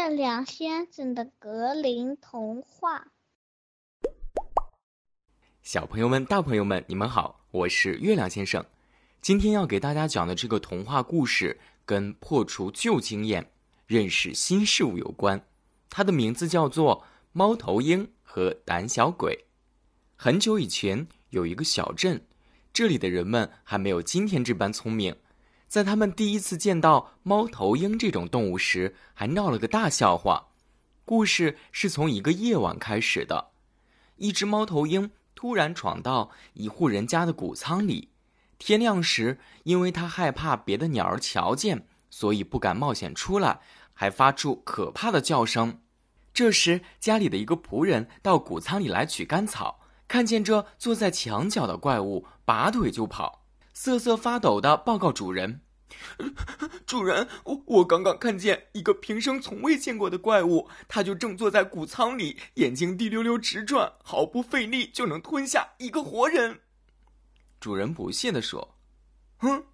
月亮先生的格林童话。小朋友们、大朋友们，你们好，我是月亮先生。今天要给大家讲的这个童话故事，跟破除旧经验、认识新事物有关。它的名字叫做《猫头鹰和胆小鬼》。很久以前，有一个小镇，这里的人们还没有今天这般聪明。在他们第一次见到猫头鹰这种动物时，还闹了个大笑话。故事是从一个夜晚开始的。一只猫头鹰突然闯到一户人家的谷仓里。天亮时，因为它害怕别的鸟儿瞧见，所以不敢冒险出来，还发出可怕的叫声。这时，家里的一个仆人到谷仓里来取干草，看见这坐在墙角的怪物，拔腿就跑。瑟瑟发抖的报告主人：“主人，我我刚刚看见一个平生从未见过的怪物，它就正坐在谷仓里，眼睛滴溜溜直转，毫不费力就能吞下一个活人。”主人不屑地说：“哼，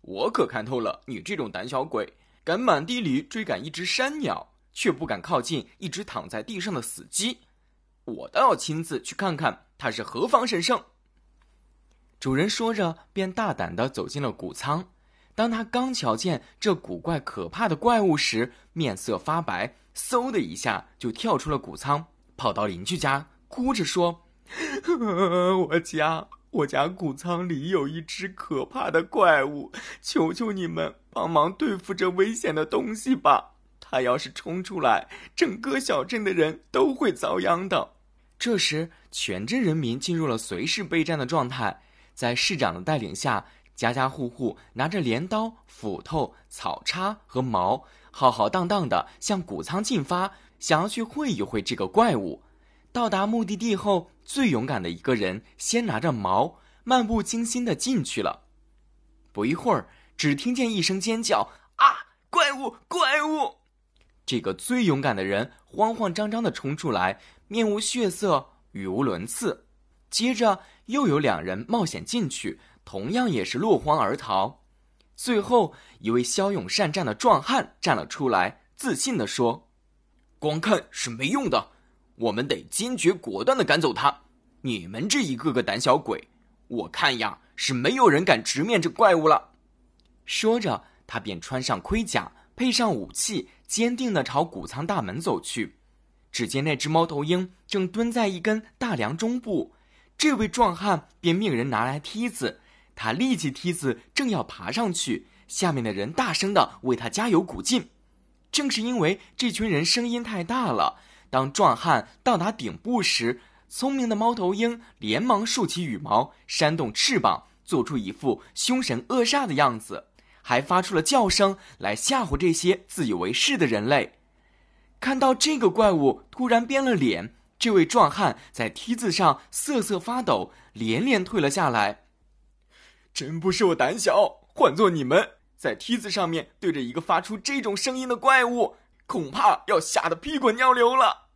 我可看透了你这种胆小鬼，敢满地里追赶一只山鸟，却不敢靠近一只躺在地上的死鸡。我倒要亲自去看看它是何方神圣。”主人说着，便大胆地走进了谷仓。当他刚瞧见这古怪可怕的怪物时，面色发白，嗖的一下就跳出了谷仓，跑到邻居家，哭着说：“我家，我家谷仓里有一只可怕的怪物，求求你们帮忙对付这危险的东西吧！它要是冲出来，整个小镇的人都会遭殃的。”这时，全镇人民进入了随时备战的状态。在市长的带领下，家家户户拿着镰刀、斧头、草叉和矛，浩浩荡荡的向谷仓进发，想要去会一会这个怪物。到达目的地后，最勇敢的一个人先拿着矛，漫不经心的进去了。不一会儿，只听见一声尖叫：“啊！怪物！怪物！”这个最勇敢的人慌慌张张的冲出来，面无血色，语无伦次。接着又有两人冒险进去，同样也是落荒而逃。最后一位骁勇善战的壮汉站了出来，自信地说：“光看是没用的，我们得坚决果断地赶走他。你们这一个个胆小鬼，我看呀是没有人敢直面这怪物了。”说着，他便穿上盔甲，配上武器，坚定地朝谷仓大门走去。只见那只猫头鹰正蹲在一根大梁中部。这位壮汉便命人拿来梯子，他立起梯子，正要爬上去，下面的人大声的为他加油鼓劲。正是因为这群人声音太大了，当壮汉到达顶部时，聪明的猫头鹰连忙竖起羽毛，扇动翅膀，做出一副凶神恶煞的样子，还发出了叫声来吓唬这些自以为是的人类。看到这个怪物突然变了脸。这位壮汉在梯子上瑟瑟发抖，连连退了下来。真不是我胆小，换做你们在梯子上面对着一个发出这种声音的怪物，恐怕要吓得屁滚尿流了。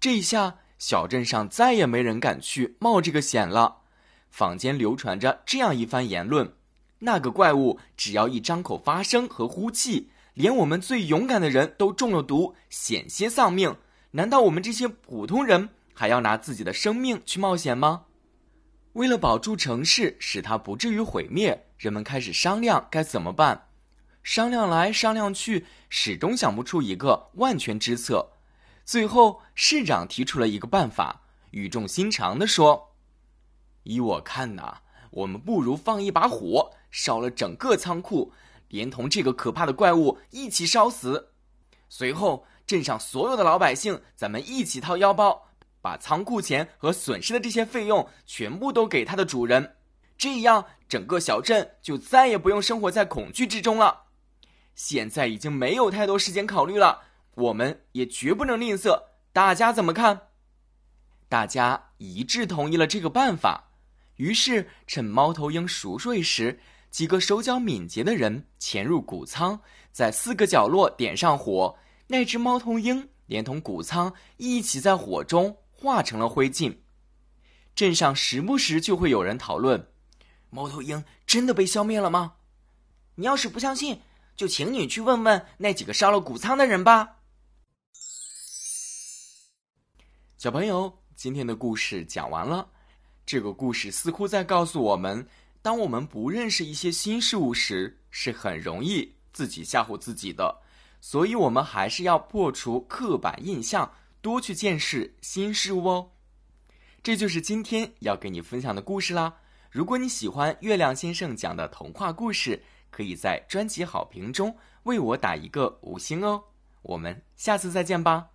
这一下小镇上再也没人敢去冒这个险了。坊间流传着这样一番言论：那个怪物只要一张口发声和呼气，连我们最勇敢的人都中了毒，险些丧命。难道我们这些普通人还要拿自己的生命去冒险吗？为了保住城市，使它不至于毁灭，人们开始商量该怎么办。商量来商量去，始终想不出一个万全之策。最后，市长提出了一个办法，语重心长地说：“依我看呐，我们不如放一把火，烧了整个仓库，连同这个可怕的怪物一起烧死。随后。”镇上所有的老百姓，咱们一起掏腰包，把仓库钱和损失的这些费用全部都给他的主人，这样整个小镇就再也不用生活在恐惧之中了。现在已经没有太多时间考虑了，我们也绝不能吝啬。大家怎么看？大家一致同意了这个办法。于是，趁猫头鹰熟睡时，几个手脚敏捷的人潜入谷仓，在四个角落点上火。那只猫头鹰连同谷仓一起在火中化成了灰烬。镇上时不时就会有人讨论：猫头鹰真的被消灭了吗？你要是不相信，就请你去问问那几个烧了谷仓的人吧。小朋友，今天的故事讲完了。这个故事似乎在告诉我们，当我们不认识一些新事物时，是很容易自己吓唬自己的。所以，我们还是要破除刻板印象，多去见识新事物哦。这就是今天要给你分享的故事啦。如果你喜欢月亮先生讲的童话故事，可以在专辑好评中为我打一个五星哦。我们下次再见吧。